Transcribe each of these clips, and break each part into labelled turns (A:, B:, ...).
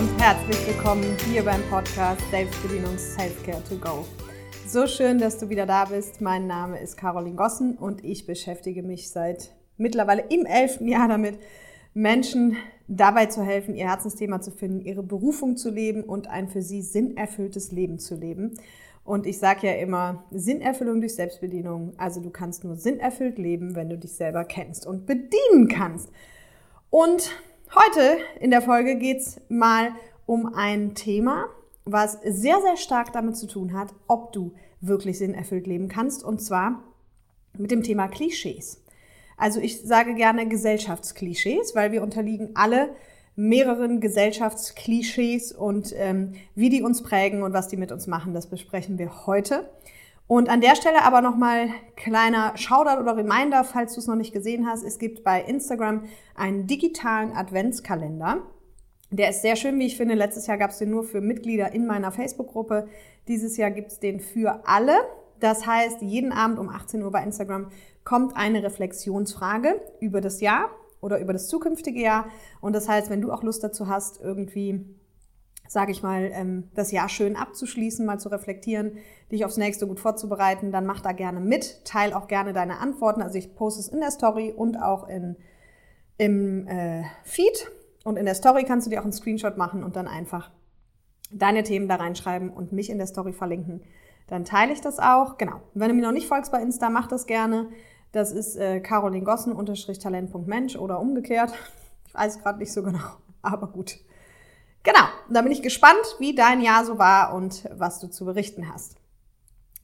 A: und herzlich willkommen hier beim Podcast Selbstbedienung Selfcare to Go. So schön, dass du wieder da bist. Mein Name ist Caroline Gossen und ich beschäftige mich seit mittlerweile im elften Jahr damit, Menschen dabei zu helfen, ihr Herzensthema zu finden, ihre Berufung zu leben und ein für sie sinnerfülltes Leben zu leben. Und ich sage ja immer, Sinnerfüllung durch Selbstbedienung. Also du kannst nur sinnerfüllt leben, wenn du dich selber kennst und bedienen kannst. Und heute in der Folge geht's mal um ein Thema, was sehr, sehr stark damit zu tun hat, ob du wirklich sinnerfüllt leben kannst. Und zwar mit dem Thema Klischees. Also ich sage gerne Gesellschaftsklischees, weil wir unterliegen alle mehreren Gesellschaftsklischees und ähm, wie die uns prägen und was die mit uns machen, das besprechen wir heute. Und an der Stelle aber nochmal kleiner Shoutout oder Reminder, falls du es noch nicht gesehen hast. Es gibt bei Instagram einen digitalen Adventskalender. Der ist sehr schön, wie ich finde. Letztes Jahr gab es den nur für Mitglieder in meiner Facebook-Gruppe. Dieses Jahr gibt es den für alle. Das heißt, jeden Abend um 18 Uhr bei Instagram kommt eine Reflexionsfrage über das Jahr oder über das zukünftige Jahr. Und das heißt, wenn du auch Lust dazu hast, irgendwie, sage ich mal, ähm, das Jahr schön abzuschließen, mal zu reflektieren, dich aufs nächste gut vorzubereiten, dann mach da gerne mit. Teil auch gerne deine Antworten. Also ich poste es in der Story und auch in, im äh, Feed. Und in der Story kannst du dir auch einen Screenshot machen und dann einfach deine Themen da reinschreiben und mich in der Story verlinken. Dann teile ich das auch. Genau. Wenn du mir noch nicht folgst bei Insta, mach das gerne. Das ist äh, Caroline Gossen Talent.mensch oder umgekehrt. Ich weiß gerade nicht so genau, aber gut. Genau, da bin ich gespannt, wie dein Jahr so war und was du zu berichten hast.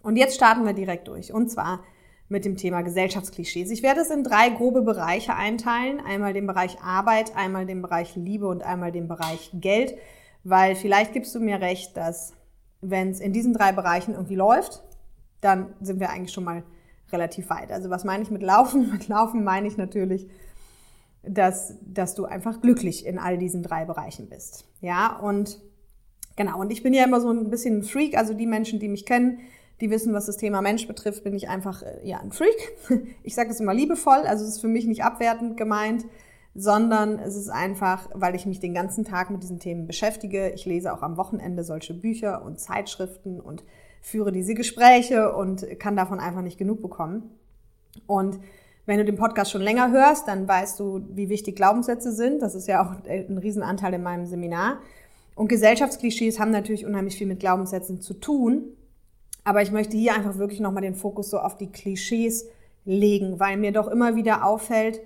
A: Und jetzt starten wir direkt durch. Und zwar mit dem Thema Gesellschaftsklischees. Ich werde es in drei grobe Bereiche einteilen. Einmal den Bereich Arbeit, einmal den Bereich Liebe und einmal den Bereich Geld. Weil vielleicht gibst du mir recht, dass wenn es in diesen drei Bereichen irgendwie läuft, dann sind wir eigentlich schon mal relativ weit. Also was meine ich mit Laufen? Mit Laufen meine ich natürlich, dass, dass du einfach glücklich in all diesen drei Bereichen bist. Ja, und genau, und ich bin ja immer so ein bisschen ein Freak, also die Menschen, die mich kennen, die wissen, was das Thema Mensch betrifft, bin ich einfach äh, ja ein Freak. Ich sage das immer liebevoll, also es ist für mich nicht abwertend gemeint, sondern es ist einfach, weil ich mich den ganzen Tag mit diesen Themen beschäftige. Ich lese auch am Wochenende solche Bücher und Zeitschriften und führe diese Gespräche und kann davon einfach nicht genug bekommen. Und wenn du den Podcast schon länger hörst, dann weißt du, wie wichtig Glaubenssätze sind. Das ist ja auch ein Riesenanteil in meinem Seminar. Und Gesellschaftsklischees haben natürlich unheimlich viel mit Glaubenssätzen zu tun. Aber ich möchte hier einfach wirklich nochmal den Fokus so auf die Klischees legen, weil mir doch immer wieder auffällt,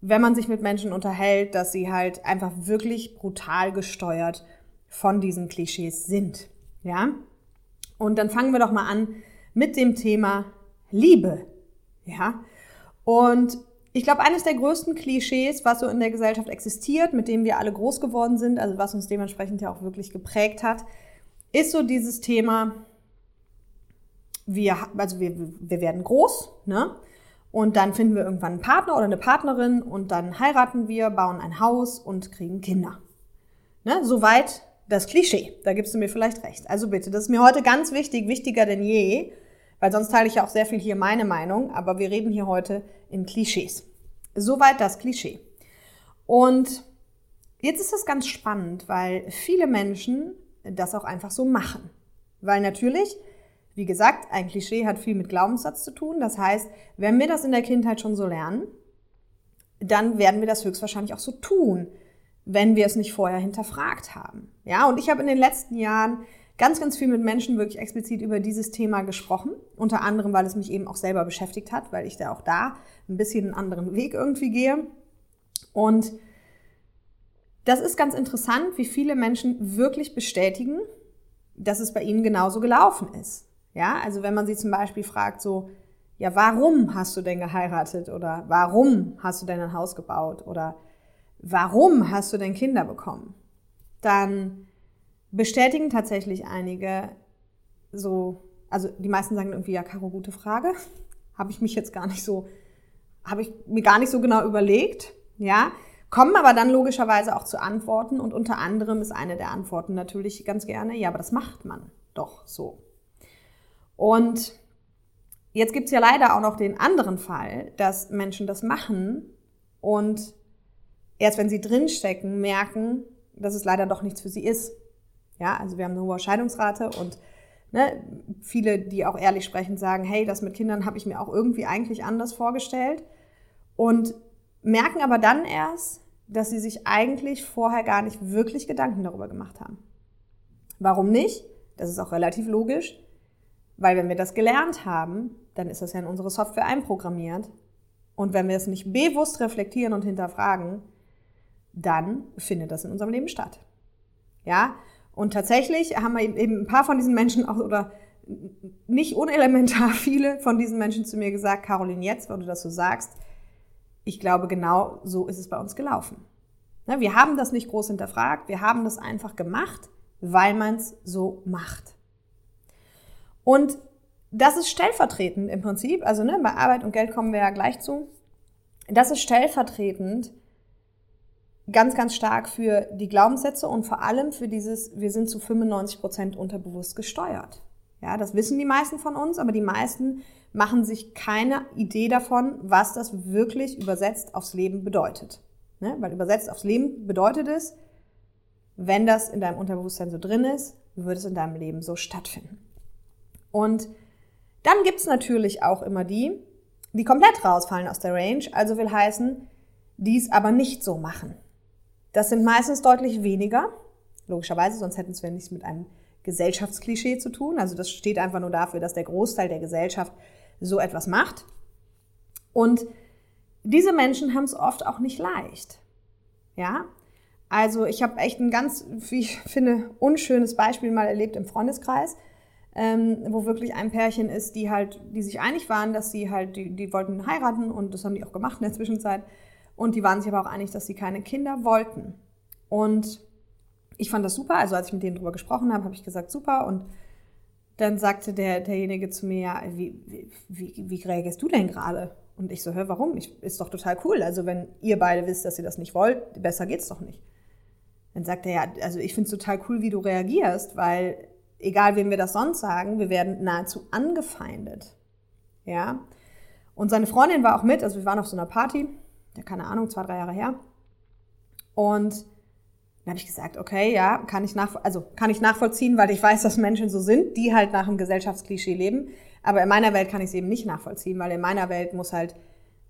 A: wenn man sich mit Menschen unterhält, dass sie halt einfach wirklich brutal gesteuert von diesen Klischees sind. Ja? Und dann fangen wir doch mal an mit dem Thema Liebe. Ja? Und ich glaube, eines der größten Klischees, was so in der Gesellschaft existiert, mit dem wir alle groß geworden sind, also was uns dementsprechend ja auch wirklich geprägt hat, ist so dieses Thema, wir, also wir, wir werden groß, ne? Und dann finden wir irgendwann einen Partner oder eine Partnerin und dann heiraten wir, bauen ein Haus und kriegen Kinder. Ne? Soweit das Klischee. Da gibst du mir vielleicht recht. Also bitte, das ist mir heute ganz wichtig, wichtiger denn je, weil sonst teile ich ja auch sehr viel hier meine Meinung, aber wir reden hier heute in Klischees. Soweit das Klischee. Und jetzt ist das ganz spannend, weil viele Menschen das auch einfach so machen. Weil natürlich, wie gesagt, ein Klischee hat viel mit Glaubenssatz zu tun. Das heißt, wenn wir das in der Kindheit schon so lernen, dann werden wir das höchstwahrscheinlich auch so tun wenn wir es nicht vorher hinterfragt haben. Ja, und ich habe in den letzten Jahren ganz, ganz viel mit Menschen wirklich explizit über dieses Thema gesprochen. Unter anderem, weil es mich eben auch selber beschäftigt hat, weil ich da auch da ein bisschen einen anderen Weg irgendwie gehe. Und das ist ganz interessant, wie viele Menschen wirklich bestätigen, dass es bei ihnen genauso gelaufen ist. Ja, also wenn man sie zum Beispiel fragt, so, ja, warum hast du denn geheiratet? Oder warum hast du denn ein Haus gebaut? Oder warum hast du denn Kinder bekommen? Dann bestätigen tatsächlich einige so, also die meisten sagen irgendwie, ja, Caro, gute Frage. Habe ich mich jetzt gar nicht so, habe ich mir gar nicht so genau überlegt, ja. Kommen aber dann logischerweise auch zu Antworten und unter anderem ist eine der Antworten natürlich ganz gerne, ja, aber das macht man doch so. Und jetzt gibt's ja leider auch noch den anderen Fall, dass Menschen das machen und erst wenn sie drinstecken, merken, dass es leider doch nichts für sie ist. Ja, also wir haben eine hohe Scheidungsrate und ne, viele, die auch ehrlich sprechen, sagen, hey, das mit Kindern habe ich mir auch irgendwie eigentlich anders vorgestellt und merken aber dann erst, dass sie sich eigentlich vorher gar nicht wirklich Gedanken darüber gemacht haben. Warum nicht? Das ist auch relativ logisch, weil wenn wir das gelernt haben, dann ist das ja in unsere Software einprogrammiert. Und wenn wir es nicht bewusst reflektieren und hinterfragen, dann findet das in unserem Leben statt. Ja? Und tatsächlich haben wir eben ein paar von diesen Menschen auch, oder nicht unelementar viele von diesen Menschen zu mir gesagt, Caroline, jetzt, wo du das so sagst, ich glaube, genau so ist es bei uns gelaufen. Ne, wir haben das nicht groß hinterfragt, wir haben das einfach gemacht, weil man es so macht. Und das ist stellvertretend im Prinzip, also ne, bei Arbeit und Geld kommen wir ja gleich zu. Das ist stellvertretend ganz, ganz stark für die Glaubenssätze und vor allem für dieses, wir sind zu 95 Prozent unterbewusst gesteuert. Ja, das wissen die meisten von uns, aber die meisten machen sich keine Idee davon, was das wirklich übersetzt aufs Leben bedeutet. Ne? Weil übersetzt aufs Leben bedeutet es, wenn das in deinem Unterbewusstsein so drin ist, wird es in deinem Leben so stattfinden. Und dann gibt's natürlich auch immer die, die komplett rausfallen aus der Range, also will heißen, die es aber nicht so machen. Das sind meistens deutlich weniger, logischerweise, sonst hätten wir nichts mit einem Gesellschaftsklischee zu tun. Also das steht einfach nur dafür, dass der Großteil der Gesellschaft so etwas macht. Und diese Menschen haben es oft auch nicht leicht. Ja, also ich habe echt ein ganz, wie ich finde, unschönes Beispiel mal erlebt im Freundeskreis, ähm, wo wirklich ein Pärchen ist, die halt, die sich einig waren, dass sie halt, die, die wollten heiraten und das haben die auch gemacht in der Zwischenzeit. Und die waren sich aber auch einig, dass sie keine Kinder wollten. Und ich fand das super. Also als ich mit denen drüber gesprochen habe, habe ich gesagt, super. Und dann sagte der, derjenige zu mir, ja, wie, wie, wie, wie reagierst du denn gerade? Und ich so, hör, warum? Ich, ist doch total cool. Also wenn ihr beide wisst, dass ihr das nicht wollt, besser geht's doch nicht. Dann sagt er, ja, also ich finde es total cool, wie du reagierst, weil egal wem wir das sonst sagen, wir werden nahezu angefeindet. Ja. Und seine Freundin war auch mit, also wir waren auf so einer Party, ja, keine Ahnung, zwei, drei Jahre her. Und dann habe ich gesagt, okay, ja, kann ich, nach, also kann ich nachvollziehen, weil ich weiß, dass Menschen so sind, die halt nach einem Gesellschaftsklischee leben. Aber in meiner Welt kann ich es eben nicht nachvollziehen, weil in meiner Welt muss halt,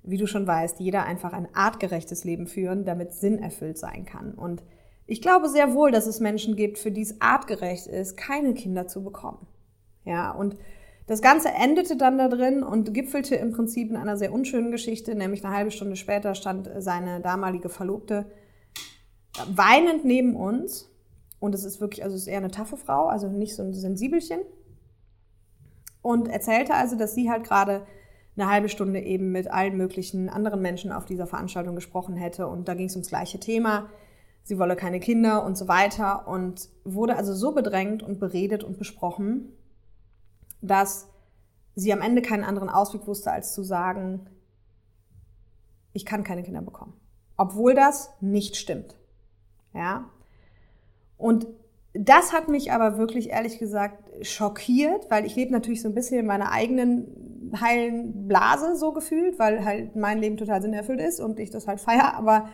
A: wie du schon weißt, jeder einfach ein artgerechtes Leben führen, damit Sinn erfüllt sein kann. Und ich glaube sehr wohl, dass es Menschen gibt, für die es artgerecht ist, keine Kinder zu bekommen. Ja, und das Ganze endete dann da drin und gipfelte im Prinzip in einer sehr unschönen Geschichte, nämlich eine halbe Stunde später stand seine damalige Verlobte weinend neben uns. Und es ist wirklich, also es ist eher eine taffe Frau, also nicht so ein Sensibelchen. Und erzählte also, dass sie halt gerade eine halbe Stunde eben mit allen möglichen anderen Menschen auf dieser Veranstaltung gesprochen hätte. Und da ging es ums gleiche Thema. Sie wolle keine Kinder und so weiter. Und wurde also so bedrängt und beredet und besprochen, dass sie am Ende keinen anderen Ausweg wusste, als zu sagen, ich kann keine Kinder bekommen. Obwohl das nicht stimmt. Ja. Und das hat mich aber wirklich ehrlich gesagt schockiert, weil ich lebe natürlich so ein bisschen in meiner eigenen heilen Blase so gefühlt, weil halt mein Leben total sinnerfüllt ist und ich das halt feier. Aber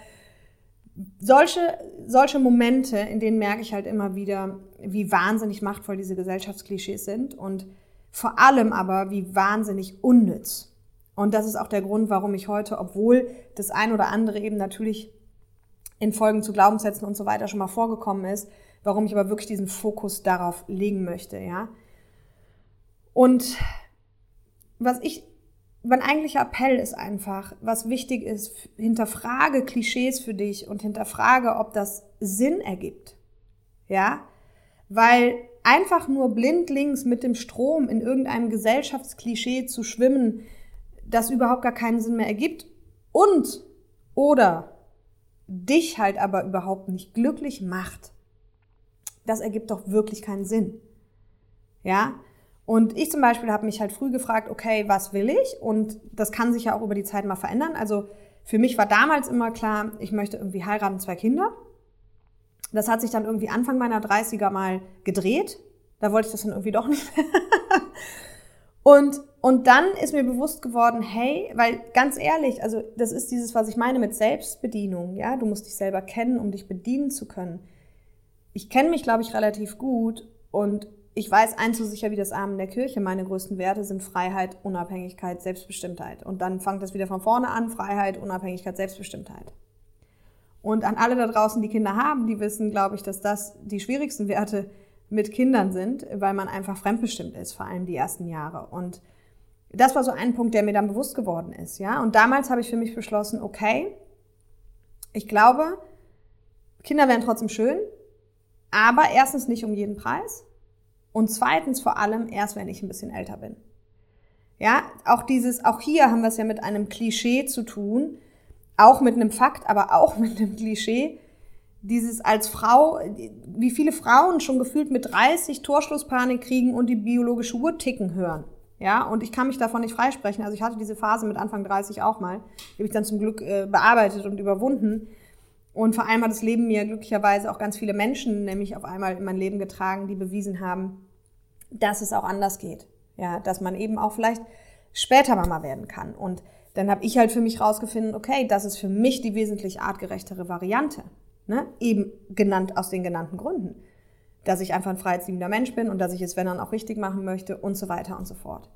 A: solche, solche Momente, in denen merke ich halt immer wieder, wie wahnsinnig machtvoll diese Gesellschaftsklischees sind und vor allem aber, wie wahnsinnig unnütz. Und das ist auch der Grund, warum ich heute, obwohl das ein oder andere eben natürlich in Folgen zu Glaubenssätzen und so weiter schon mal vorgekommen ist, warum ich aber wirklich diesen Fokus darauf legen möchte, ja. Und was ich, mein eigentlicher Appell ist einfach, was wichtig ist, hinterfrage Klischees für dich und hinterfrage, ob das Sinn ergibt, ja, weil einfach nur blindlings mit dem Strom in irgendeinem Gesellschaftsklischee zu schwimmen, das überhaupt gar keinen Sinn mehr ergibt und oder dich halt aber überhaupt nicht glücklich macht, das ergibt doch wirklich keinen Sinn. Ja? Und ich zum Beispiel habe mich halt früh gefragt, okay, was will ich? Und das kann sich ja auch über die Zeit mal verändern. Also für mich war damals immer klar, ich möchte irgendwie heiraten, zwei Kinder. Das hat sich dann irgendwie Anfang meiner 30er mal gedreht. Da wollte ich das dann irgendwie doch nicht mehr. Und, und dann ist mir bewusst geworden, hey, weil ganz ehrlich, also das ist dieses, was ich meine mit Selbstbedienung, ja, du musst dich selber kennen, um dich bedienen zu können. ich kenne mich, glaube ich, relativ gut und ich weiß eins so sicher wie das Armen der Kirche. Meine größten Werte sind Freiheit, Unabhängigkeit, Selbstbestimmtheit. Und dann fängt das wieder von vorne an. Freiheit, Unabhängigkeit, Selbstbestimmtheit. Und an alle da draußen, die Kinder haben, die wissen, glaube ich, dass das die schwierigsten Werte mit Kindern sind, weil man einfach fremdbestimmt ist, vor allem die ersten Jahre. Und das war so ein Punkt, der mir dann bewusst geworden ist, ja. Und damals habe ich für mich beschlossen, okay, ich glaube, Kinder wären trotzdem schön, aber erstens nicht um jeden Preis und zweitens vor allem erst, wenn ich ein bisschen älter bin. Ja, auch dieses, auch hier haben wir es ja mit einem Klischee zu tun, auch mit einem Fakt, aber auch mit einem Klischee. Dieses als Frau, wie viele Frauen schon gefühlt mit 30 Torschlusspanik kriegen und die biologische Uhr ticken hören. Ja, und ich kann mich davon nicht freisprechen. Also ich hatte diese Phase mit Anfang 30 auch mal. Die habe ich dann zum Glück äh, bearbeitet und überwunden. Und vor allem hat das Leben mir glücklicherweise auch ganz viele Menschen nämlich auf einmal in mein Leben getragen, die bewiesen haben, dass es auch anders geht. Ja, dass man eben auch vielleicht später Mama werden kann. Und dann habe ich halt für mich rausgefunden, okay, das ist für mich die wesentlich artgerechtere Variante. Ne? Eben genannt aus den genannten Gründen. Dass ich einfach ein freiheitsliebender Mensch bin und dass ich es, wenn dann, auch richtig machen möchte und so weiter und so fort.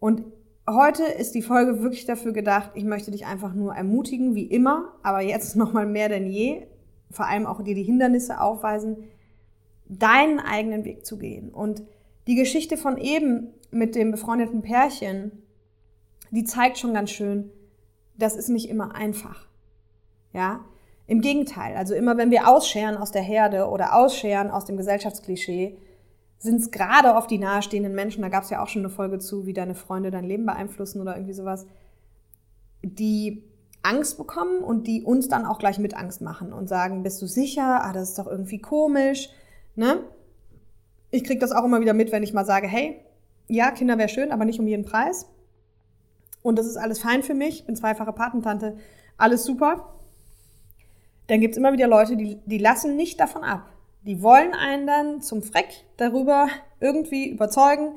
A: Und Heute ist die Folge wirklich dafür gedacht, ich möchte dich einfach nur ermutigen, wie immer, aber jetzt nochmal mehr denn je, vor allem auch dir die Hindernisse aufweisen, deinen eigenen Weg zu gehen. Und die Geschichte von eben mit dem befreundeten Pärchen, die zeigt schon ganz schön, das ist nicht immer einfach. Ja? Im Gegenteil, also immer wenn wir ausscheren aus der Herde oder ausscheren aus dem Gesellschaftsklischee, sind es gerade oft die nahestehenden Menschen, da gab es ja auch schon eine Folge zu, wie deine Freunde dein Leben beeinflussen oder irgendwie sowas, die Angst bekommen und die uns dann auch gleich mit Angst machen und sagen, bist du sicher? Ah, das ist doch irgendwie komisch, ne? Ich kriege das auch immer wieder mit, wenn ich mal sage, hey, ja, Kinder wäre schön, aber nicht um jeden Preis. Und das ist alles fein für mich, bin zweifache Patentante, alles super. Dann gibt's immer wieder Leute, die, die lassen nicht davon ab. Die wollen einen dann zum Freck darüber irgendwie überzeugen,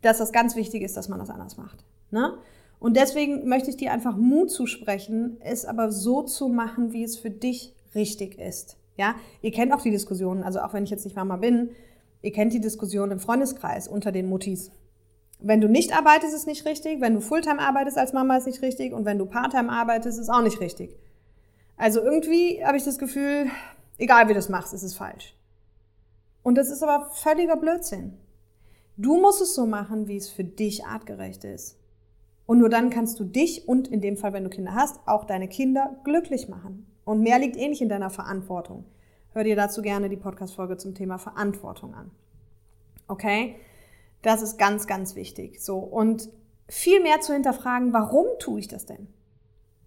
A: dass das ganz wichtig ist, dass man das anders macht. Ne? Und deswegen möchte ich dir einfach Mut zusprechen, es aber so zu machen, wie es für dich richtig ist. Ja, ihr kennt auch die Diskussionen, also auch wenn ich jetzt nicht Mama bin, ihr kennt die Diskussion im Freundeskreis unter den Muttis. Wenn du nicht arbeitest, ist nicht richtig. Wenn du Fulltime arbeitest als Mama, ist nicht richtig. Und wenn du Parttime arbeitest, ist auch nicht richtig. Also irgendwie habe ich das Gefühl, egal wie du es machst, ist es falsch. Und das ist aber völliger Blödsinn. Du musst es so machen, wie es für dich artgerecht ist. Und nur dann kannst du dich und in dem Fall, wenn du Kinder hast, auch deine Kinder glücklich machen. Und mehr liegt eh nicht in deiner Verantwortung. Hör dir dazu gerne die Podcast-Folge zum Thema Verantwortung an. Okay? Das ist ganz, ganz wichtig. So. Und viel mehr zu hinterfragen, warum tue ich das denn?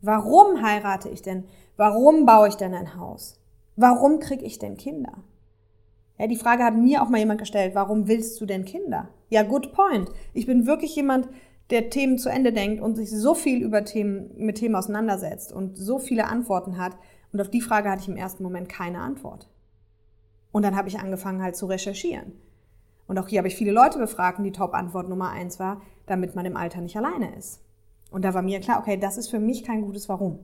A: Warum heirate ich denn? Warum baue ich denn ein Haus? Warum kriege ich denn Kinder? Ja, die Frage hat mir auch mal jemand gestellt, warum willst du denn Kinder? Ja, good point. Ich bin wirklich jemand, der Themen zu Ende denkt und sich so viel über Themen, mit Themen auseinandersetzt und so viele Antworten hat. Und auf die Frage hatte ich im ersten Moment keine Antwort. Und dann habe ich angefangen halt zu recherchieren. Und auch hier habe ich viele Leute befragt und die Top-Antwort Nummer eins war, damit man im Alter nicht alleine ist. Und da war mir klar, okay, das ist für mich kein gutes Warum.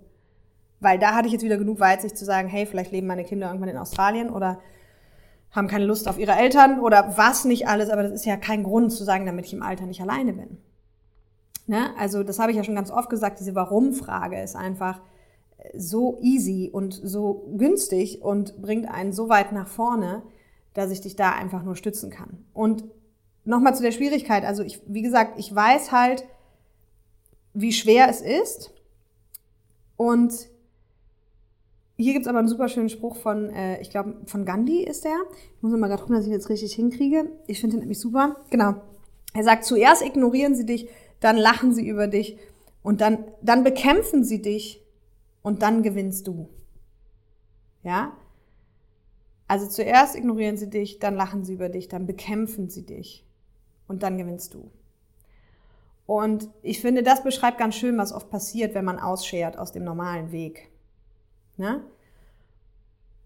A: Weil da hatte ich jetzt wieder genug Weitsicht zu sagen, hey, vielleicht leben meine Kinder irgendwann in Australien oder haben keine Lust auf ihre Eltern oder was nicht alles, aber das ist ja kein Grund zu sagen, damit ich im Alter nicht alleine bin. Ne? Also das habe ich ja schon ganz oft gesagt, diese Warum-Frage ist einfach so easy und so günstig und bringt einen so weit nach vorne, dass ich dich da einfach nur stützen kann. Und nochmal zu der Schwierigkeit, also ich, wie gesagt, ich weiß halt, wie schwer es ist und hier gibt es aber einen super schönen Spruch von, äh, ich glaube, von Gandhi ist der. Ich muss mal gerade gucken, dass ich ihn jetzt richtig hinkriege. Ich finde ihn nämlich super. Genau. Er sagt, zuerst ignorieren sie dich, dann lachen sie über dich und dann, dann bekämpfen sie dich und dann gewinnst du. Ja? Also zuerst ignorieren sie dich, dann lachen sie über dich, dann bekämpfen sie dich und dann gewinnst du. Und ich finde, das beschreibt ganz schön, was oft passiert, wenn man ausschert aus dem normalen Weg. Ne?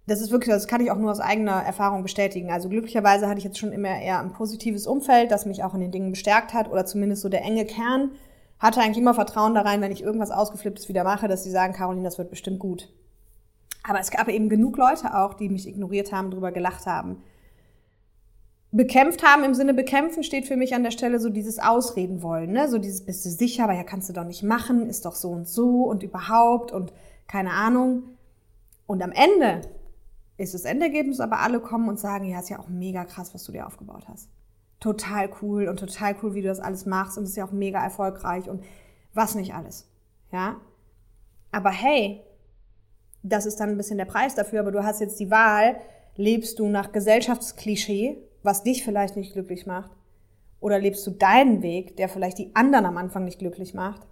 A: Das ist wirklich, das kann ich auch nur aus eigener Erfahrung bestätigen. Also glücklicherweise hatte ich jetzt schon immer eher ein positives Umfeld, das mich auch in den Dingen bestärkt hat oder zumindest so der enge Kern hatte eigentlich immer Vertrauen da rein, wenn ich irgendwas Ausgeflipptes wieder mache, dass sie sagen, Caroline, das wird bestimmt gut. Aber es gab eben genug Leute auch, die mich ignoriert haben, drüber gelacht haben. Bekämpft haben im Sinne bekämpfen steht für mich an der Stelle so dieses Ausreden wollen, ne? So dieses bist du sicher, aber ja kannst du doch nicht machen, ist doch so und so und überhaupt und keine Ahnung. Und am Ende ist das Endergebnis, aber alle kommen und sagen, ja, ist ja auch mega krass, was du dir aufgebaut hast. Total cool und total cool, wie du das alles machst und ist ja auch mega erfolgreich und was nicht alles. Ja? Aber hey, das ist dann ein bisschen der Preis dafür, aber du hast jetzt die Wahl, lebst du nach Gesellschaftsklischee, was dich vielleicht nicht glücklich macht, oder lebst du deinen Weg, der vielleicht die anderen am Anfang nicht glücklich macht,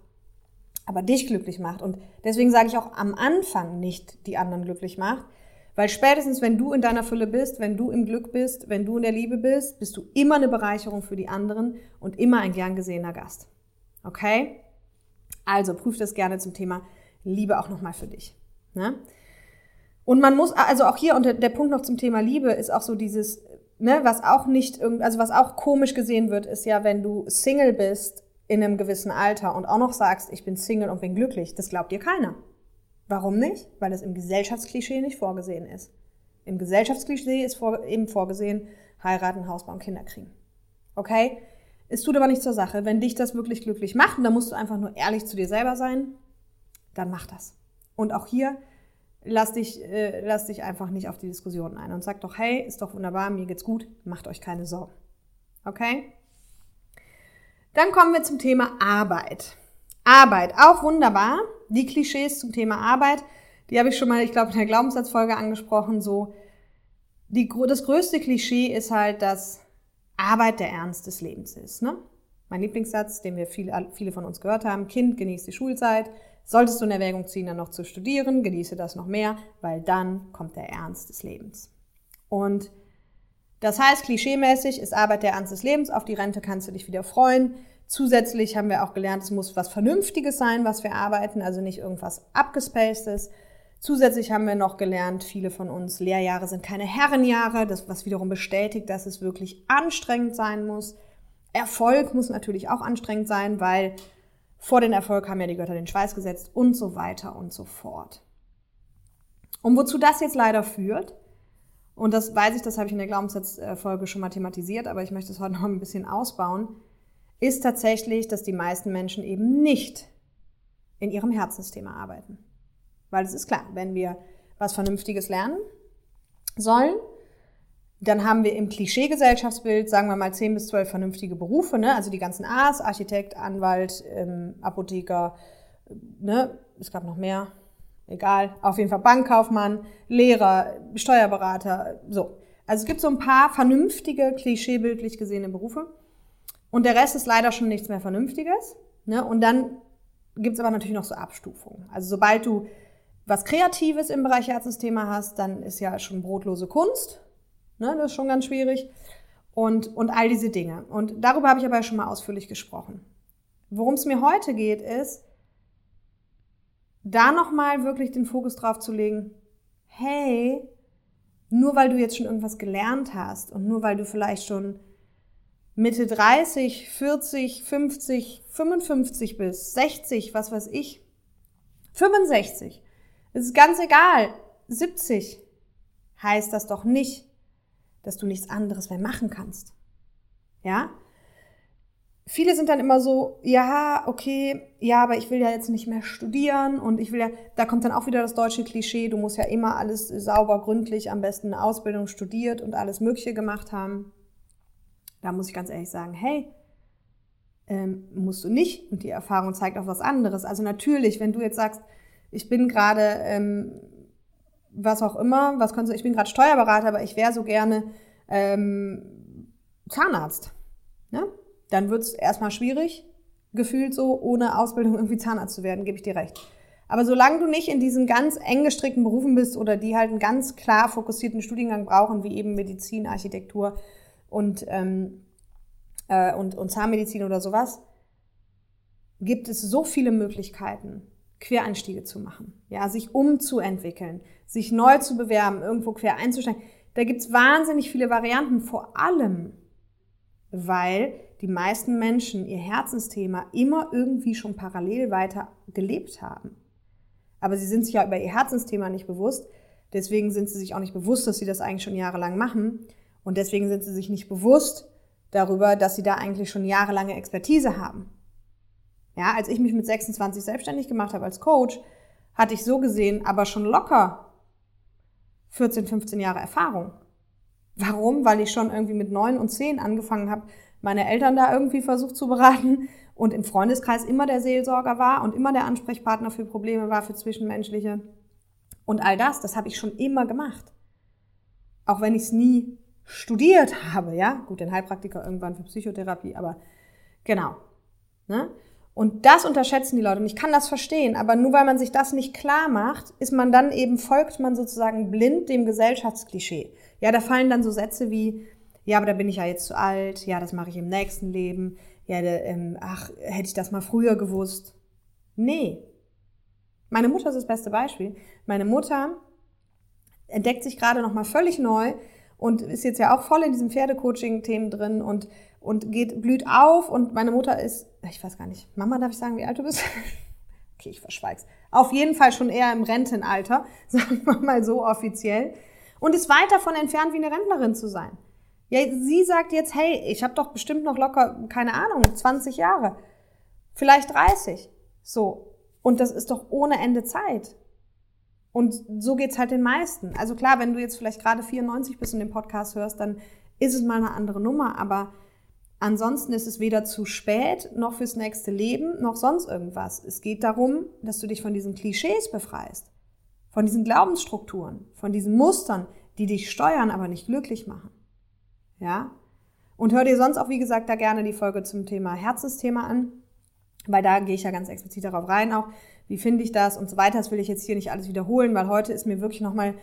A: aber dich glücklich macht. Und deswegen sage ich auch am Anfang nicht die anderen glücklich macht, weil spätestens, wenn du in deiner Fülle bist, wenn du im Glück bist, wenn du in der Liebe bist, bist du immer eine Bereicherung für die anderen und immer ein gern gesehener Gast. Okay? Also prüf das gerne zum Thema Liebe auch nochmal für dich. Ne? Und man muss, also auch hier, und der Punkt noch zum Thema Liebe ist auch so dieses, ne, was auch nicht, also was auch komisch gesehen wird, ist ja, wenn du Single bist in einem gewissen Alter und auch noch sagst, ich bin Single und bin glücklich, das glaubt dir keiner. Warum nicht? Weil es im Gesellschaftsklischee nicht vorgesehen ist. Im Gesellschaftsklischee ist vor, eben vorgesehen, heiraten, Haus bauen, Kinder kriegen. Okay? Es tut aber nicht zur Sache. Wenn dich das wirklich glücklich macht, und dann musst du einfach nur ehrlich zu dir selber sein, dann mach das. Und auch hier, lass dich, äh, lass dich einfach nicht auf die Diskussion ein und sag doch, hey, ist doch wunderbar, mir geht's gut, macht euch keine Sorgen. Okay? Dann kommen wir zum Thema Arbeit. Arbeit, auch wunderbar. Die Klischees zum Thema Arbeit, die habe ich schon mal, ich glaube, in der Glaubenssatzfolge angesprochen. So, die, das größte Klischee ist halt, dass Arbeit der Ernst des Lebens ist. Ne? Mein Lieblingssatz, den wir viele, viele von uns gehört haben: Kind, genießt die Schulzeit. Solltest du in Erwägung ziehen, dann noch zu studieren, genieße das noch mehr, weil dann kommt der Ernst des Lebens. Und das heißt, klischeemäßig ist Arbeit der Ernst des Lebens. Auf die Rente kannst du dich wieder freuen. Zusätzlich haben wir auch gelernt, es muss was Vernünftiges sein, was wir arbeiten, also nicht irgendwas abgespacedes. Zusätzlich haben wir noch gelernt, viele von uns, Lehrjahre sind keine Herrenjahre, das, was wiederum bestätigt, dass es wirklich anstrengend sein muss. Erfolg muss natürlich auch anstrengend sein, weil vor den Erfolg haben ja die Götter den Schweiß gesetzt und so weiter und so fort. Und wozu das jetzt leider führt, und das weiß ich, das habe ich in der Glaubenssatzfolge schon mal thematisiert, aber ich möchte es heute noch ein bisschen ausbauen, ist tatsächlich, dass die meisten Menschen eben nicht in ihrem Herzensthema arbeiten. Weil es ist klar, wenn wir was Vernünftiges lernen sollen, dann haben wir im Klischee-Gesellschaftsbild, sagen wir mal, 10 bis 12 vernünftige Berufe, ne? also die ganzen A's, Architekt, Anwalt, ähm, Apotheker, ne? es gab noch mehr, egal, auf jeden Fall Bankkaufmann, Lehrer, Steuerberater, so. Also es gibt so ein paar vernünftige, klischeebildlich gesehene Berufe. Und der Rest ist leider schon nichts mehr Vernünftiges. Ne? Und dann gibt's aber natürlich noch so Abstufungen. Also sobald du was Kreatives im Bereich Herzensthema hast, dann ist ja schon brotlose Kunst. Ne? Das ist schon ganz schwierig. Und, und all diese Dinge. Und darüber habe ich aber schon mal ausführlich gesprochen. Worum es mir heute geht, ist, da nochmal wirklich den Fokus drauf zu legen, hey, nur weil du jetzt schon irgendwas gelernt hast und nur weil du vielleicht schon Mitte 30, 40, 50, 55 bist, 60, was weiß ich, 65, es ist ganz egal, 70, heißt das doch nicht, dass du nichts anderes mehr machen kannst. Ja? Viele sind dann immer so, ja, okay, ja, aber ich will ja jetzt nicht mehr studieren und ich will ja, da kommt dann auch wieder das deutsche Klischee, du musst ja immer alles sauber, gründlich, am besten eine Ausbildung studiert und alles Mögliche gemacht haben. Da muss ich ganz ehrlich sagen, hey, ähm, musst du nicht. Und die Erfahrung zeigt auch was anderes. Also natürlich, wenn du jetzt sagst, ich bin gerade, ähm, was auch immer, was kannst du, ich bin gerade Steuerberater, aber ich wäre so gerne ähm, Zahnarzt. Ne? Dann wird es erstmal schwierig, gefühlt so, ohne Ausbildung irgendwie Zahnarzt zu werden, gebe ich dir recht. Aber solange du nicht in diesen ganz eng gestrickten Berufen bist oder die halt einen ganz klar fokussierten Studiengang brauchen, wie eben Medizin, Architektur, und, ähm, äh, und, und Zahnmedizin oder sowas, gibt es so viele Möglichkeiten, Quereinstiege zu machen, ja, sich umzuentwickeln, sich neu zu bewerben, irgendwo quer einzusteigen. Da gibt es wahnsinnig viele Varianten, vor allem, weil die meisten Menschen ihr Herzensthema immer irgendwie schon parallel weiter gelebt haben. Aber sie sind sich ja über ihr Herzensthema nicht bewusst. Deswegen sind sie sich auch nicht bewusst, dass sie das eigentlich schon jahrelang machen. Und deswegen sind sie sich nicht bewusst darüber, dass sie da eigentlich schon jahrelange Expertise haben. Ja, als ich mich mit 26 selbstständig gemacht habe als Coach, hatte ich so gesehen aber schon locker 14, 15 Jahre Erfahrung. Warum? Weil ich schon irgendwie mit neun und zehn angefangen habe, meine Eltern da irgendwie versucht zu beraten und im Freundeskreis immer der Seelsorger war und immer der Ansprechpartner für Probleme war, für Zwischenmenschliche. Und all das, das habe ich schon immer gemacht. Auch wenn ich es nie studiert habe, ja. Gut, den Heilpraktiker irgendwann für Psychotherapie, aber genau. Ne? Und das unterschätzen die Leute. Und ich kann das verstehen. Aber nur weil man sich das nicht klar macht, ist man dann eben, folgt man sozusagen blind dem Gesellschaftsklischee. Ja, da fallen dann so Sätze wie, ja, aber da bin ich ja jetzt zu alt. Ja, das mache ich im nächsten Leben. Ja, der, ähm, ach, hätte ich das mal früher gewusst. Nee. Meine Mutter ist das beste Beispiel. Meine Mutter entdeckt sich gerade nochmal völlig neu und ist jetzt ja auch voll in diesem Pferdecoaching-Themen drin und und geht, blüht auf und meine Mutter ist, ich weiß gar nicht, Mama, darf ich sagen, wie alt du bist? okay, ich verschweig's. Auf jeden Fall schon eher im Rentenalter, sagen wir mal so offiziell. Und ist weit davon entfernt, wie eine Rentnerin zu sein. Ja, sie sagt jetzt, hey, ich habe doch bestimmt noch locker, keine Ahnung, 20 Jahre, vielleicht 30. So. Und das ist doch ohne Ende Zeit. Und so geht's halt den meisten. Also klar, wenn du jetzt vielleicht gerade 94 bist und den Podcast hörst, dann ist es mal eine andere Nummer, aber Ansonsten ist es weder zu spät noch fürs nächste Leben noch sonst irgendwas. Es geht darum, dass du dich von diesen Klischees befreist, von diesen Glaubensstrukturen, von diesen Mustern, die dich steuern, aber nicht glücklich machen. Ja? Und hör dir sonst auch, wie gesagt, da gerne die Folge zum Thema Herzensthema an, weil da gehe ich ja ganz explizit darauf rein auch. Wie finde ich das und so weiter. Das will ich jetzt hier nicht alles wiederholen, weil heute ist mir wirklich nochmal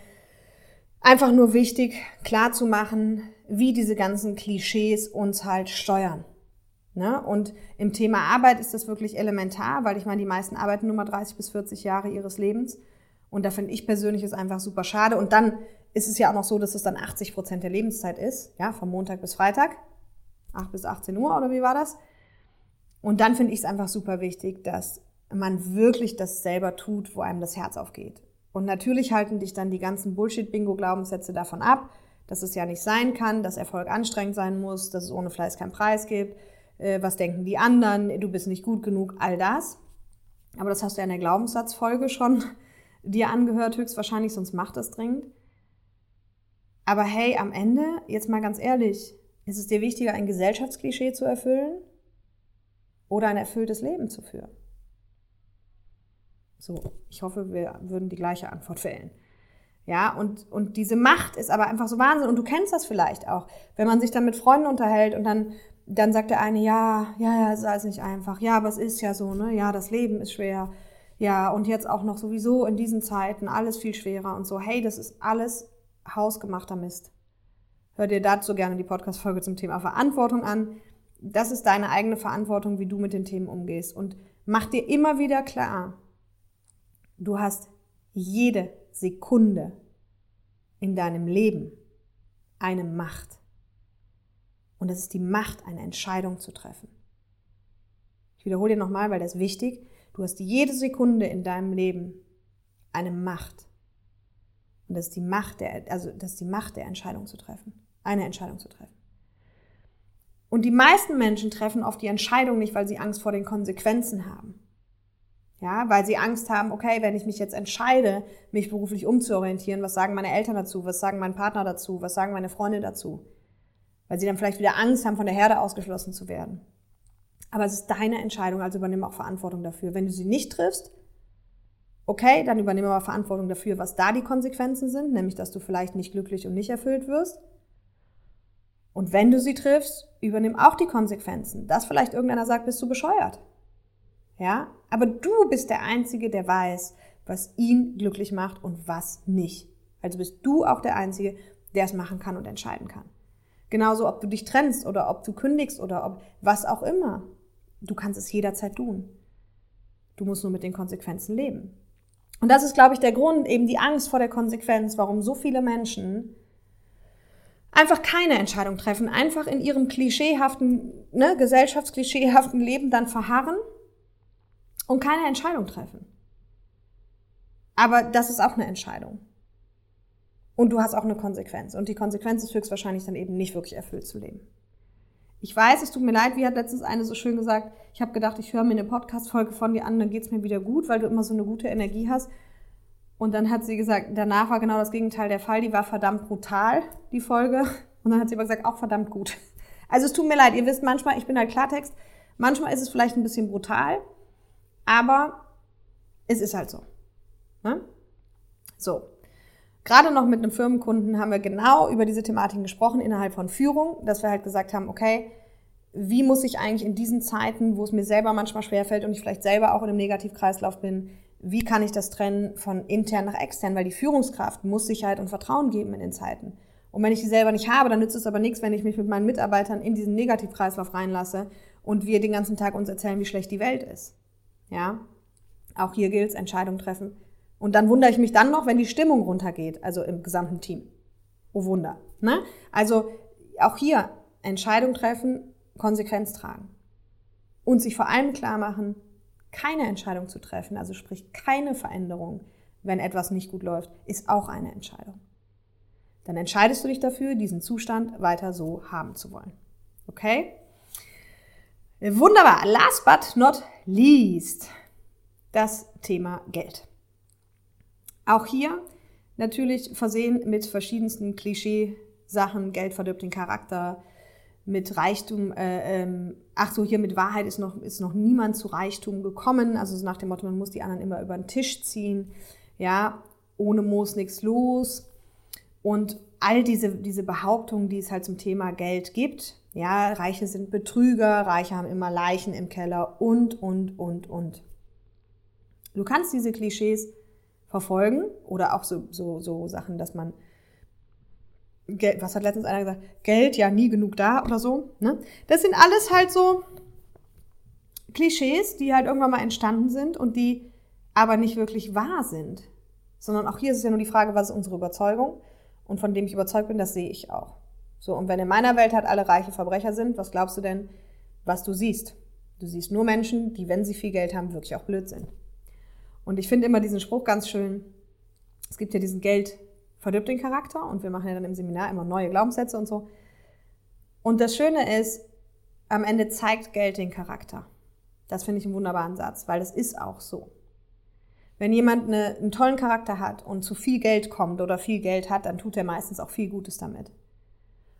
A: einfach nur wichtig, klar zu machen, wie diese ganzen Klischees uns halt steuern. Ne? Und im Thema Arbeit ist das wirklich elementar, weil ich meine, die meisten arbeiten nur mal 30 bis 40 Jahre ihres Lebens. Und da finde ich persönlich es einfach super schade. Und dann ist es ja auch noch so, dass es dann 80 Prozent der Lebenszeit ist, ja, vom Montag bis Freitag, 8 bis 18 Uhr oder wie war das? Und dann finde ich es einfach super wichtig, dass man wirklich das selber tut, wo einem das Herz aufgeht. Und natürlich halten dich dann die ganzen Bullshit-Bingo-Glaubenssätze davon ab, dass es ja nicht sein kann, dass Erfolg anstrengend sein muss, dass es ohne Fleiß keinen Preis gibt, äh, was denken die anderen, du bist nicht gut genug, all das. Aber das hast du ja in der Glaubenssatzfolge schon dir angehört, höchstwahrscheinlich, sonst macht das dringend. Aber hey, am Ende, jetzt mal ganz ehrlich, ist es dir wichtiger, ein Gesellschaftsklischee zu erfüllen oder ein erfülltes Leben zu führen? So, ich hoffe, wir würden die gleiche Antwort wählen. Ja, und, und diese Macht ist aber einfach so Wahnsinn. Und du kennst das vielleicht auch, wenn man sich dann mit Freunden unterhält und dann, dann sagt der eine, ja, ja, ja, es ist alles nicht einfach. Ja, aber es ist ja so, ne? Ja, das Leben ist schwer. Ja, und jetzt auch noch sowieso in diesen Zeiten alles viel schwerer und so. Hey, das ist alles hausgemachter Mist. Hör dir dazu gerne die Podcast-Folge zum Thema Verantwortung an. Das ist deine eigene Verantwortung, wie du mit den Themen umgehst. Und mach dir immer wieder klar, Du hast jede Sekunde in deinem Leben eine Macht. Und das ist die Macht, eine Entscheidung zu treffen. Ich wiederhole dir nochmal, weil das ist wichtig. Du hast jede Sekunde in deinem Leben eine Macht. Und das ist die Macht der, also das ist die Macht der Entscheidung zu treffen. Eine Entscheidung zu treffen. Und die meisten Menschen treffen oft die Entscheidung nicht, weil sie Angst vor den Konsequenzen haben. Ja, weil sie Angst haben, okay, wenn ich mich jetzt entscheide, mich beruflich umzuorientieren, was sagen meine Eltern dazu, was sagen mein Partner dazu, was sagen meine Freunde dazu? Weil sie dann vielleicht wieder Angst haben, von der Herde ausgeschlossen zu werden. Aber es ist deine Entscheidung, also übernimm auch Verantwortung dafür. Wenn du sie nicht triffst, okay, dann übernimm aber Verantwortung dafür, was da die Konsequenzen sind, nämlich dass du vielleicht nicht glücklich und nicht erfüllt wirst. Und wenn du sie triffst, übernimm auch die Konsequenzen. Dass vielleicht irgendeiner sagt, bist du bescheuert. Ja, aber du bist der Einzige, der weiß, was ihn glücklich macht und was nicht. Also bist du auch der Einzige, der es machen kann und entscheiden kann. Genauso, ob du dich trennst oder ob du kündigst oder ob was auch immer. Du kannst es jederzeit tun. Du musst nur mit den Konsequenzen leben. Und das ist, glaube ich, der Grund, eben die Angst vor der Konsequenz, warum so viele Menschen einfach keine Entscheidung treffen, einfach in ihrem klischeehaften, ne, gesellschaftsklischeehaften Leben dann verharren und keine Entscheidung treffen. Aber das ist auch eine Entscheidung. Und du hast auch eine Konsequenz. Und die Konsequenz ist höchstwahrscheinlich dann eben nicht wirklich erfüllt zu leben. Ich weiß, es tut mir leid, wie hat letztens eine so schön gesagt, ich habe gedacht, ich höre mir eine Podcast-Folge von dir an, dann geht's mir wieder gut, weil du immer so eine gute Energie hast. Und dann hat sie gesagt, danach war genau das Gegenteil der Fall, die war verdammt brutal, die Folge. Und dann hat sie aber gesagt, auch verdammt gut. Also es tut mir leid, ihr wisst manchmal, ich bin halt Klartext, manchmal ist es vielleicht ein bisschen brutal, aber es ist halt so. Ne? So. Gerade noch mit einem Firmenkunden haben wir genau über diese Thematiken gesprochen innerhalb von Führung, dass wir halt gesagt haben, okay, wie muss ich eigentlich in diesen Zeiten, wo es mir selber manchmal schwerfällt und ich vielleicht selber auch in einem Negativkreislauf bin, wie kann ich das trennen von intern nach extern? Weil die Führungskraft muss Sicherheit und Vertrauen geben in den Zeiten. Und wenn ich die selber nicht habe, dann nützt es aber nichts, wenn ich mich mit meinen Mitarbeitern in diesen Negativkreislauf reinlasse und wir den ganzen Tag uns erzählen, wie schlecht die Welt ist. Ja? Auch hier gilt es, Entscheidungen treffen. Und dann wundere ich mich dann noch, wenn die Stimmung runtergeht, also im gesamten Team. Oh Wunder. Ne? Also auch hier Entscheidung treffen, Konsequenz tragen. Und sich vor allem klar machen, keine Entscheidung zu treffen, also sprich keine Veränderung, wenn etwas nicht gut läuft, ist auch eine Entscheidung. Dann entscheidest du dich dafür, diesen Zustand weiter so haben zu wollen. Okay? Wunderbar. Last but not least das Thema Geld. Auch hier natürlich versehen mit verschiedensten Klischee-Sachen. Geld verdirbt den Charakter. Mit Reichtum, äh, ähm, ach so, hier mit Wahrheit ist noch, ist noch niemand zu Reichtum gekommen. Also nach dem Motto, man muss die anderen immer über den Tisch ziehen. Ja, ohne Moos nichts los. Und all diese, diese Behauptungen, die es halt zum Thema Geld gibt. Ja, Reiche sind Betrüger, Reiche haben immer Leichen im Keller und, und, und, und. Du kannst diese Klischees verfolgen oder auch so, so, so Sachen, dass man Geld, was hat letztens einer gesagt, Geld ja nie genug da oder so. Ne? Das sind alles halt so Klischees, die halt irgendwann mal entstanden sind und die aber nicht wirklich wahr sind. Sondern auch hier ist es ja nur die Frage, was ist unsere Überzeugung? Und von dem ich überzeugt bin, das sehe ich auch. So, und wenn in meiner Welt halt alle reiche Verbrecher sind, was glaubst du denn, was du siehst? Du siehst nur Menschen, die, wenn sie viel Geld haben, wirklich auch blöd sind. Und ich finde immer diesen Spruch ganz schön. Es gibt ja diesen Geld verdirbt den Charakter und wir machen ja dann im Seminar immer neue Glaubenssätze und so. Und das Schöne ist, am Ende zeigt Geld den Charakter. Das finde ich einen wunderbaren Satz, weil das ist auch so. Wenn jemand eine, einen tollen Charakter hat und zu viel Geld kommt oder viel Geld hat, dann tut er meistens auch viel Gutes damit.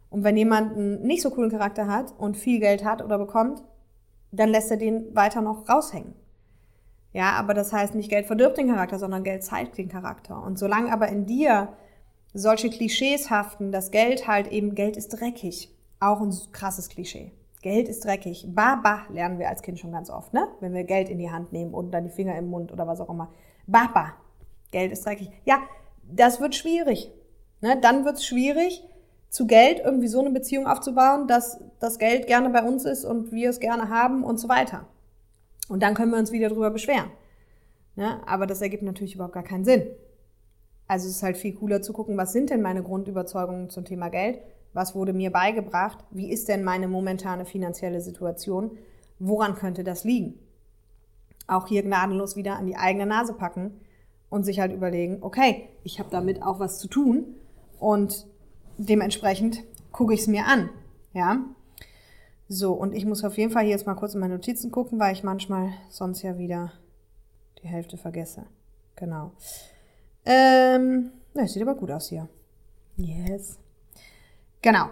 A: Und wenn jemand einen nicht so coolen Charakter hat und viel Geld hat oder bekommt, dann lässt er den weiter noch raushängen. Ja, aber das heißt nicht, Geld verdirbt den Charakter, sondern Geld zeigt den Charakter. Und solange aber in dir solche Klischees haften, dass Geld halt eben, Geld ist dreckig. Auch ein krasses Klischee. Geld ist dreckig. Baba lernen wir als Kind schon ganz oft, ne? Wenn wir Geld in die Hand nehmen und dann die Finger im Mund oder was auch immer. Baba. Geld ist dreckig. Ja, das wird schwierig. Ne? Dann wird es schwierig, zu Geld irgendwie so eine Beziehung aufzubauen, dass das Geld gerne bei uns ist und wir es gerne haben und so weiter. Und dann können wir uns wieder drüber beschweren. Ja, aber das ergibt natürlich überhaupt gar keinen Sinn. Also es ist halt viel cooler zu gucken, was sind denn meine Grundüberzeugungen zum Thema Geld? Was wurde mir beigebracht? Wie ist denn meine momentane finanzielle Situation? Woran könnte das liegen? Auch hier gnadenlos wieder an die eigene Nase packen und sich halt überlegen, okay, ich habe damit auch was zu tun und dementsprechend gucke ich es mir an. Ja, so, und ich muss auf jeden Fall hier jetzt mal kurz in meine Notizen gucken, weil ich manchmal sonst ja wieder die Hälfte vergesse. Genau. Ähm, na, sieht aber gut aus hier. Yes. Genau.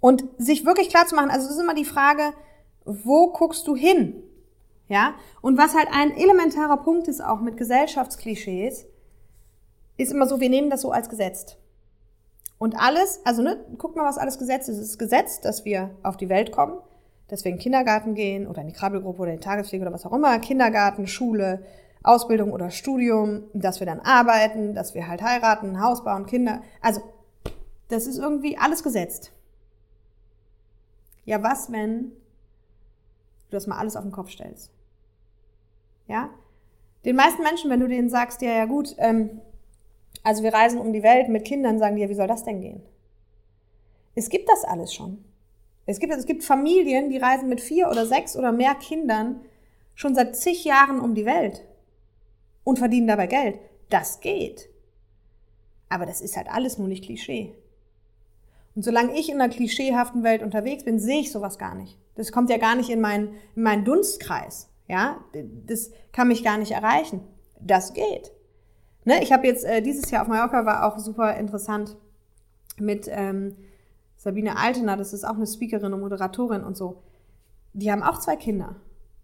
A: Und sich wirklich klar zu machen, also es ist immer die Frage, wo guckst du hin? Ja? Und was halt ein elementarer Punkt ist auch mit Gesellschaftsklischees, ist immer so, wir nehmen das so als gesetzt. Und alles, also ne, guck mal, was alles Gesetz ist. Es ist Gesetz, dass wir auf die Welt kommen, dass wir in den Kindergarten gehen oder in die Krabbelgruppe oder in die Tagespflege oder was auch immer, Kindergarten, Schule, Ausbildung oder Studium, dass wir dann arbeiten, dass wir halt heiraten, Haus bauen, Kinder. Also, das ist irgendwie alles gesetzt. Ja, was, wenn du das mal alles auf den Kopf stellst? Ja? Den meisten Menschen, wenn du denen sagst, ja, ja gut, ähm, also wir reisen um die Welt mit Kindern, sagen die ja, wie soll das denn gehen? Es gibt das alles schon. Es gibt, es gibt Familien, die reisen mit vier oder sechs oder mehr Kindern schon seit zig Jahren um die Welt. und verdienen dabei Geld. Das geht. Aber das ist halt alles nur nicht Klischee. Und solange ich in einer klischeehaften Welt unterwegs bin, sehe ich sowas gar nicht. Das kommt ja gar nicht in meinen, in meinen Dunstkreis. Ja, das kann mich gar nicht erreichen. Das geht. Ne? Ich habe jetzt äh, dieses Jahr auf Mallorca war auch super interessant mit ähm, Sabine Altener, das ist auch eine Speakerin und Moderatorin und so. Die haben auch zwei Kinder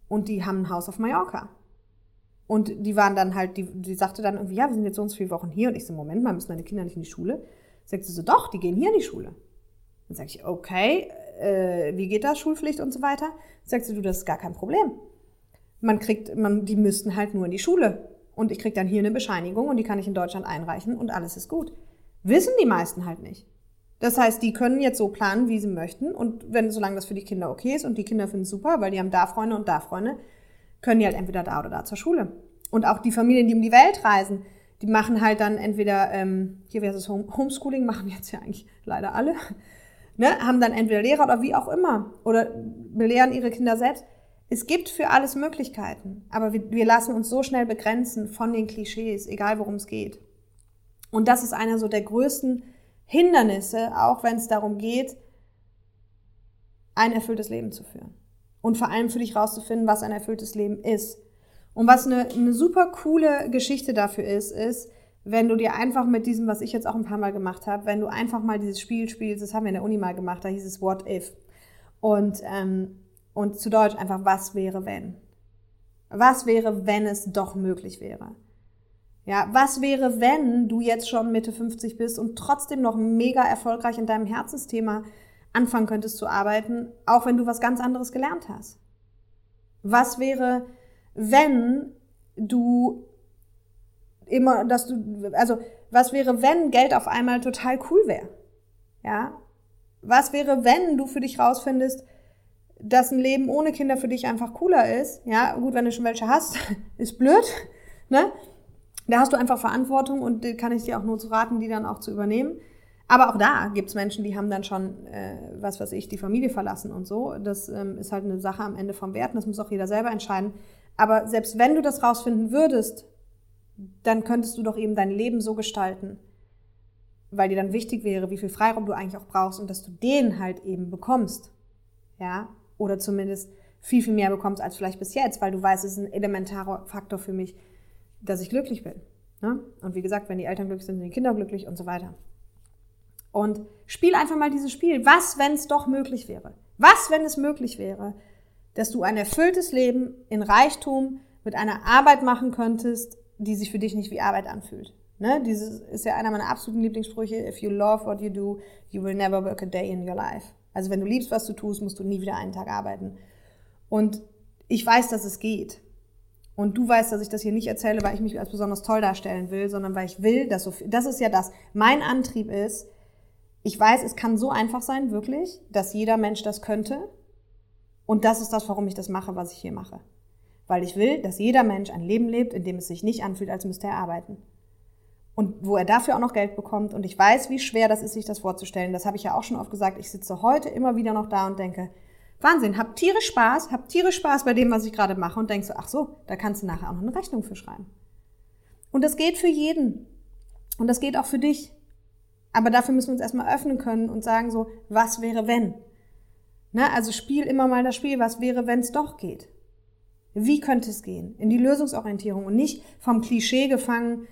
A: und die haben ein Haus auf Mallorca. Und die waren dann halt, die, die sagte dann irgendwie, ja, wir sind jetzt so und so viele Wochen hier. Und ich so, Moment mal, müssen deine Kinder nicht in die Schule? Sagt sie so, doch, die gehen hier in die Schule. Dann sage ich, okay, äh, wie geht das, Schulpflicht und so weiter? Sagt sie, du, das ist gar kein Problem. Man kriegt, man, die müssten halt nur in die Schule. Und ich kriege dann hier eine Bescheinigung und die kann ich in Deutschland einreichen und alles ist gut. Wissen die meisten halt nicht. Das heißt, die können jetzt so planen, wie sie möchten. Und wenn, solange das für die Kinder okay ist und die Kinder finden es super, weil die haben da Freunde und da Freunde, können die halt entweder da oder da zur Schule. Und auch die Familien, die um die Welt reisen, die machen halt dann entweder, ähm, hier wäre es Homeschooling, machen jetzt ja eigentlich leider alle, ne, haben dann entweder Lehrer oder wie auch immer oder belehren ihre Kinder selbst. Es gibt für alles Möglichkeiten, aber wir, wir lassen uns so schnell begrenzen von den Klischees, egal worum es geht. Und das ist einer so der größten Hindernisse, auch wenn es darum geht, ein erfülltes Leben zu führen. Und vor allem für dich rauszufinden, was ein erfülltes Leben ist. Und was eine, eine super coole Geschichte dafür ist, ist, wenn du dir einfach mit diesem, was ich jetzt auch ein paar Mal gemacht habe, wenn du einfach mal dieses Spiel spielst, das haben wir in der Uni mal gemacht, da hieß es What If. Und, ähm, und zu Deutsch einfach, was wäre, wenn? Was wäre, wenn es doch möglich wäre? Ja, was wäre, wenn du jetzt schon Mitte 50 bist und trotzdem noch mega erfolgreich in deinem Herzensthema anfangen könntest zu arbeiten, auch wenn du was ganz anderes gelernt hast? Was wäre, wenn du immer, dass du, also, was wäre, wenn Geld auf einmal total cool wäre? Ja? Was wäre, wenn du für dich rausfindest, dass ein Leben ohne Kinder für dich einfach cooler ist? Ja, gut, wenn du schon welche hast, ist blöd, ne? Da hast du einfach Verantwortung und kann ich dir auch nur zu raten, die dann auch zu übernehmen. Aber auch da gibt's Menschen, die haben dann schon, äh, was weiß ich, die Familie verlassen und so. Das ähm, ist halt eine Sache am Ende vom Werten. Das muss auch jeder selber entscheiden. Aber selbst wenn du das rausfinden würdest, dann könntest du doch eben dein Leben so gestalten, weil dir dann wichtig wäre, wie viel Freiraum du eigentlich auch brauchst und dass du den halt eben bekommst. Ja, oder zumindest viel, viel mehr bekommst als vielleicht bis jetzt, weil du weißt, es ist ein elementarer Faktor für mich, dass ich glücklich bin. Ne? Und wie gesagt, wenn die Eltern glücklich sind, sind die Kinder glücklich und so weiter. Und spiel einfach mal dieses Spiel. Was, wenn es doch möglich wäre? Was, wenn es möglich wäre, dass du ein erfülltes Leben in Reichtum mit einer Arbeit machen könntest, die sich für dich nicht wie Arbeit anfühlt? Ne? Dieses ist ja einer meiner absoluten Lieblingssprüche. If you love what you do, you will never work a day in your life. Also wenn du liebst, was du tust, musst du nie wieder einen Tag arbeiten. Und ich weiß, dass es geht. Und du weißt, dass ich das hier nicht erzähle, weil ich mich als besonders toll darstellen will, sondern weil ich will, dass so viel, das ist ja das. Mein Antrieb ist, ich weiß, es kann so einfach sein, wirklich, dass jeder Mensch das könnte. Und das ist das, warum ich das mache, was ich hier mache. Weil ich will, dass jeder Mensch ein Leben lebt, in dem es sich nicht anfühlt, als müsste er arbeiten. Und wo er dafür auch noch Geld bekommt. Und ich weiß, wie schwer das ist, sich das vorzustellen. Das habe ich ja auch schon oft gesagt. Ich sitze heute immer wieder noch da und denke, Wahnsinn, hab tierisch Spaß, hab tierisch Spaß bei dem, was ich gerade mache und denkst so, ach so, da kannst du nachher auch noch eine Rechnung für schreiben. Und das geht für jeden. Und das geht auch für dich. Aber dafür müssen wir uns erstmal öffnen können und sagen so, was wäre wenn? Ne? Also spiel immer mal das Spiel, was wäre, wenn es doch geht? Wie könnte es gehen? In die Lösungsorientierung und nicht vom Klischee gefangen,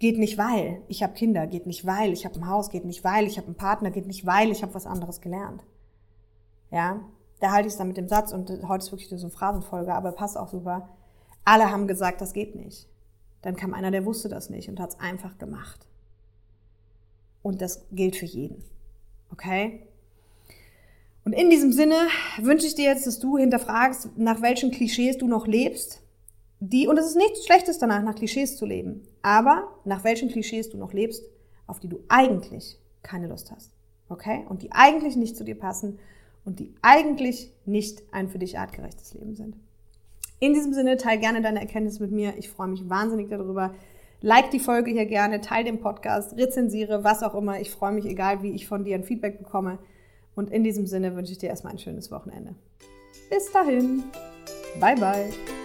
A: geht nicht weil, ich habe Kinder, geht nicht weil, ich habe ein Haus, geht nicht weil, ich habe einen Partner, geht nicht weil, ich habe was anderes gelernt. Ja, da halte ich es dann mit dem Satz und heute ist wirklich nur so eine Phrasenfolge, aber passt auch super. Alle haben gesagt, das geht nicht. Dann kam einer, der wusste das nicht und hat es einfach gemacht. Und das gilt für jeden. Okay? Und in diesem Sinne wünsche ich dir jetzt, dass du hinterfragst, nach welchen Klischees du noch lebst. Die, und es ist nichts Schlechtes danach, nach Klischees zu leben. Aber nach welchen Klischees du noch lebst, auf die du eigentlich keine Lust hast. Okay? Und die eigentlich nicht zu dir passen und die eigentlich nicht ein für dich artgerechtes Leben sind. In diesem Sinne, teile gerne deine Erkenntnis mit mir. Ich freue mich wahnsinnig darüber. Like die Folge hier gerne, teile den Podcast, rezensiere, was auch immer. Ich freue mich, egal wie ich von dir ein Feedback bekomme. Und in diesem Sinne wünsche ich dir erstmal ein schönes Wochenende. Bis dahin. Bye, bye.